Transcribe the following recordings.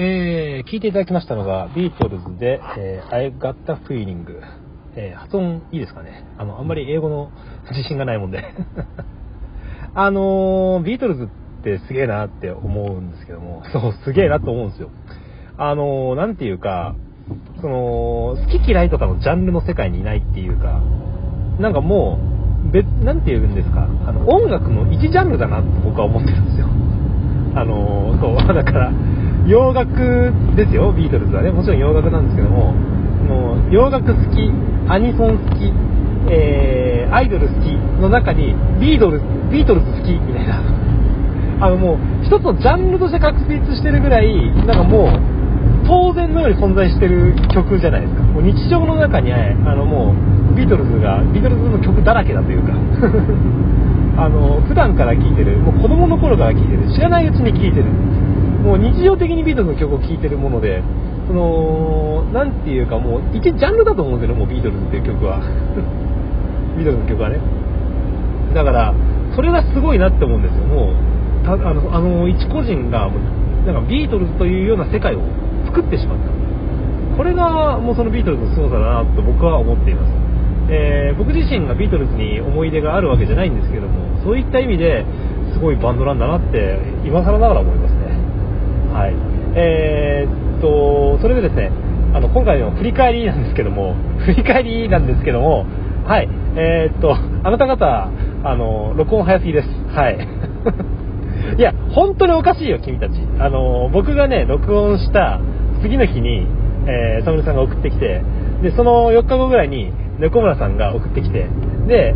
えー、聞いていただきましたのが、ビートルズで、えー、I Got a Feeling。えー、発音いいですかね？あの、あんまり英語の自信がないもんで。あのー、ビートルズってすげえなって思うんですけども、そう、すげえなと思うんですよ。あのー、なんていうか、その、好き嫌いとかのジャンルの世界にいないっていうか、なんかもう、別、なんて言うんですか、あの、音楽の一ジャンルだなって僕は思ってるんですよ。あの、そう、だから、洋楽ですよ、ビートルズはね。もちろん洋楽なんですけども、もう洋楽好き、アニソン好き、えー、アイドル好きの中に、ビートルズ、ビートルズ好きみたいな。あのもう、一つのジャンルとして確立してるぐらい、なんかもう、当然のように存在してる曲じゃないですか。もう日常の中に、あのもう、ビートルズが、ビートルズの曲だらけだというか。あの、普段から聴いてる、もう子供の頃から聴いてる、知らないうちに聴いてる。もう日常的にビートルズの曲を聴いてるもので、その、なんていうかもう、一ジャンルだと思うんですよね、もうビートルズっていう曲は。ビートルズの曲はね。だから、それがすごいなって思うんですよ。もう、たあの、あの一個人が、なんかビートルズというような世界を作ってしまった。これがもうそのビートルズの凄さだなと僕は思っています。えー、僕自身がビートルズに思い出があるわけじゃないんですけども、そういった意味ですごいバンドなんだなって今更ながら思いますね。はい。えー、っと、それでですね、あの、今回の振り返りなんですけども、振り返りなんですけども、はい。えー、っと、あなた方、あの、録音早すぎです。はい。いや、本当におかしいよ、君たち。あの、僕がね、録音した次の日に、えー、サムネさんが送ってきて、で、その4日後ぐらいに、猫村さんが送ってきて、で、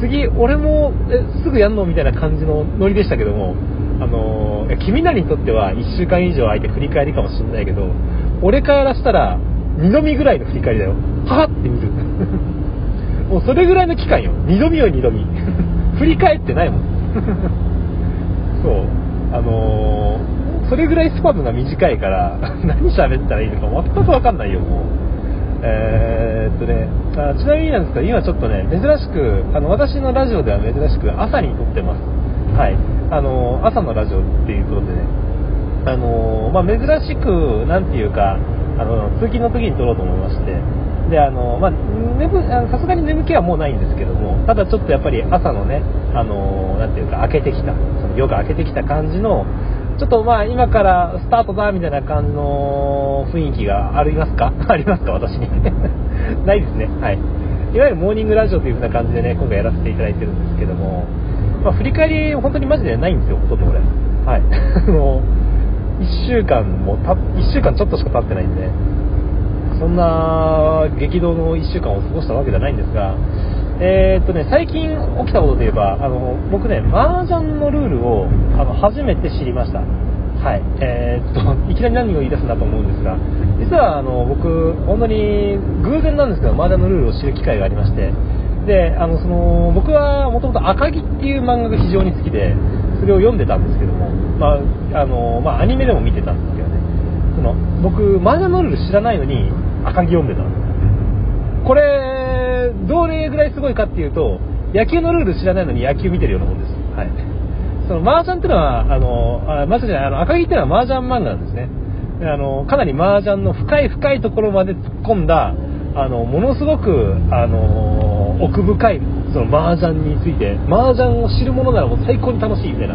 次、俺も、え、すぐやんのみたいな感じのノリでしたけども、あのー、君らにとっては1週間以上空いて振り返りかもしんないけど、俺からしたら、2度見ぐらいの振り返りだよ。はぁって見る。もうそれぐらいの期間よ。2度見よ、2度見。振り返ってないもん。そう。あのー、それぐらいスパムが短いから、何喋ったらいいのか全くわかんないよ、もう。えー、っとねあ、ちなみになんですけど、今ちょっとね、珍しく、あの、私のラジオでは珍しく朝に撮ってます。はい。あの、朝のラジオっていうことでね、あの、まあ、珍しく、なんていうか、あの、通勤の時に撮ろうと思いまして、で、あの、まあ、さすがに眠気はもうないんですけども、ただちょっとやっぱり朝のね、あの、なていうか、明けてきた、その夜が明けてきた感じの、ちょっとまあ今からスタートだみたいな感じの雰囲気がありますか？ありますか？私に ないですね。はい。いわゆるモーニングラジオという風な感じでね、今回やらせていただいてるんですけども、まあ、振り返り本当にマジでないんですよ、ほとんど俺。はい。あの、1週間もた、1週間ちょっとしか経ってないんで、そんな激動の1週間を過ごしたわけじゃないんですが、えー、っとね、最近起きたことで言えば、あの、僕ね、麻雀のルールを、あの、初めて知りました。はい。えー、っと、いきなり何を言い出すんだと思うんですが、実は、あの、僕、本当に偶然なんですけど、麻雀のルールを知る機会がありまして、で、あの、その、僕はもともと赤木っていう漫画が非常に好きで、それを読んでたんですけども、まあ、あの、まあ、アニメでも見てたんですけどね、その、僕、麻雀のルール知らないのに、赤木読んでたんですこれ、どれぐらいすごいかっていうと、野球のルール知らないのに野球見てるようなもんです。はい。その麻雀っていうのは、あの、あ麻雀じゃない、あの、赤木っていうのは麻雀漫画なんですね。あの、かなり麻雀の深い深いところまで突っ込んだ、あの、ものすごく、あの、奥深い、その麻雀について、麻雀を知るものならもう最高に楽しいみたいな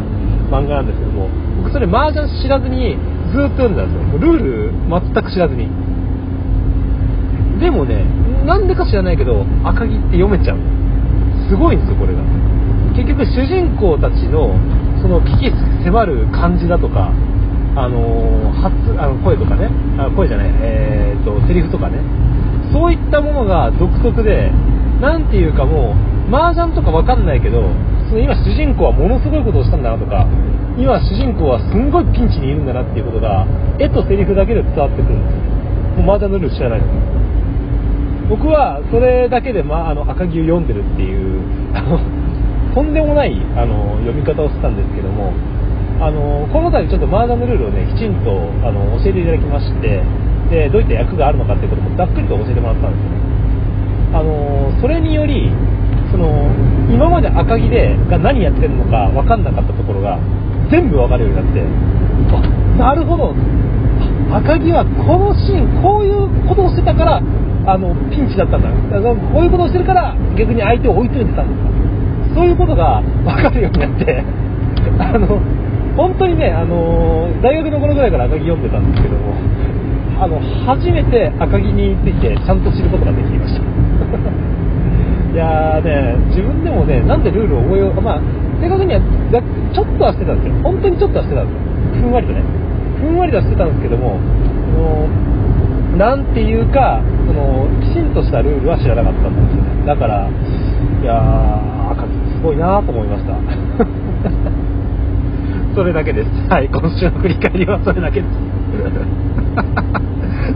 漫画なんですけども、僕それ麻雀知らずにずっと読んでたんですよ。ルール全く知らずに。でもね、なんでか知らないけど、赤木って読めちゃう。すごいんですよ、これが。結局、主人公たちの、その危機迫る感じだとか、あの発あの声とかね、あ声じゃない、えー、っと、セリフとかね、そういったものが独特で、なんていうかもう、麻雀とかわかんないけど、その今主人公はものすごいことをしたんだなとか、今主人公はすんごいピンチにいるんだなっていうことが、絵とセリフだけで伝わってくるんですよ。もう麻雀のルール知らないの僕はそれだけで、まあ、あの赤木を読んでるっていうあの とんでもないあの読み方をしてたんですけどもあのこの度ちょっと麻雀のルールをねきちんとあの教えていただきましてでどういった役があるのかっていうこともざっくりと教えてもらったんですよね。あのそれによりその今まで赤木でが何やってるのか分かんなかったところが全部分かるようになってなるほど。赤木はこのシーンこういうことをしてたからあのピンチだったんだ。あのこういうことをしてるから逆に相手を追い詰めてたんだ。そういうことが分かるようになって あの本当にね、あの大学の頃ぐらいから赤木読んでたんですけどもあの初めて赤木についてちゃんと知ることができました。いやーね自分でもねなんでルールを覚えようかまあ正確にはちょっとはしてたんですよ。本当にちょっとはしてたんですよ。ふんわりとね。ふんわりとはしてたんですけどもなんていうかそのきちんとしたルールは知らなかったんですよね。だからいやー赤木すごいなと思いました。それだけです。はい今週の振り返りはそれだけです。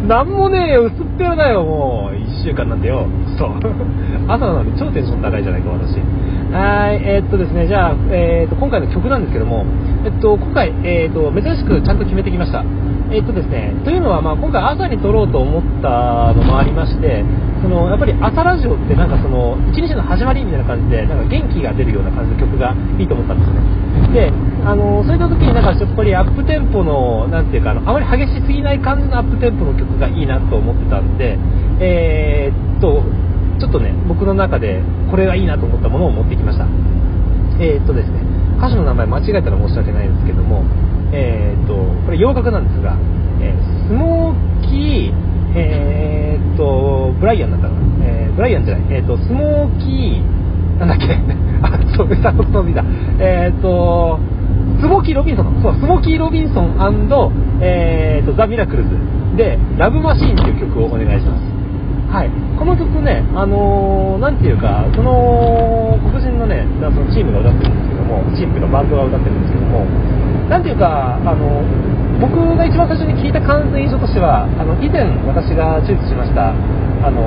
なんもねえよ薄っぺらだよもう。1週間なんてよ。そう。朝なのに超テンション高いじゃないか私はいえー、っとですねじゃあ、えー、っと今回の曲なんですけどもえっと今回、えー、っと珍しくちゃんと決めてきましたえっとですね、というのは、まあ、今回朝に撮ろうと思ったのもありまして、そのやっぱり朝ラジオってなんかその一日の始まりみたいな感じでなんか元気が出るような感じの曲がいいと思ったんですね。で、あのそういった時になんかやっぱりアップテンポのなんていうかあのあまり激しすぎない感じのアップテンポの曲がいいなと思ってたんで、えー、っとちょっとね僕の中でこれがいいなと思ったものを持ってきました。えー、っとですね歌手の名前間違えたら申し訳ないんですけども。えー、っと、これ洋楽なんですが、えー、スモーキー、えー、っと、ブライアンだったかな、えー、ブライアンじゃない、えー、っと、スモーキー、なんだっけ、あ、そう、歌の飛びだ、えー、っと、スモーキー・ロビンソンそう、スモーキー・ロビンソンえー、とザ・ミラクルズで、ラブ・マシーンという曲をお願いします。はい、この曲ね、あのー、ていうか、その黒人のね、そのチームが歌ってるんですけども、チームというかバンドが歌ってるんですけども、なんていうか、あの、僕が一番最初に聞いた感想印象としては、あの、以前私がチュースしました、あの、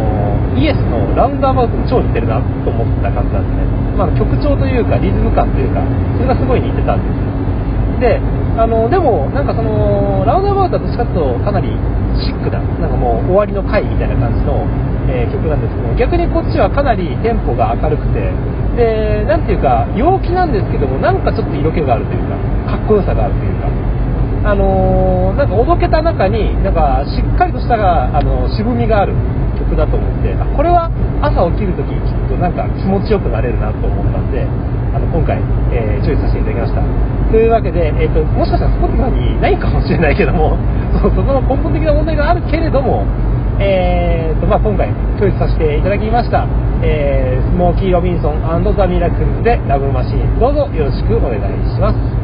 イエスのラウンドアバウトに超似てるなと思った感じなんですね。まあ、曲調というか、リズム感というか、それがすごい似てたんですよで、あの、でも、なんかその、ラウンドアバウトはどっちかというとかなりシックな、なんかもう終わりの回みたいな感じの、えー、曲なんですけど、逆にこっちはかなりテンポが明るくて、で、なんていうか、陽気なんですけども、なんかちょっと色気があるというか、かっこよさがあるというか、あのー、なんかおどけた中に、なんかしっかりとしたが、あの渋みがある曲だと思って、これは朝起きるとき、きっとなんか気持ちよくなれるなと思ったんで、あの今回、えー、チョイスさせていただきました。というわけで、えーと、もしかしたら Spotify にないかもしれないけども、そそこの根本的な問題があるけれども、えーとまあ、今回、チョイスさせていただきました、えー、スモーキー・ロビンソンザ・ミラクルズでラブマシーン、どうぞよろしくお願いします。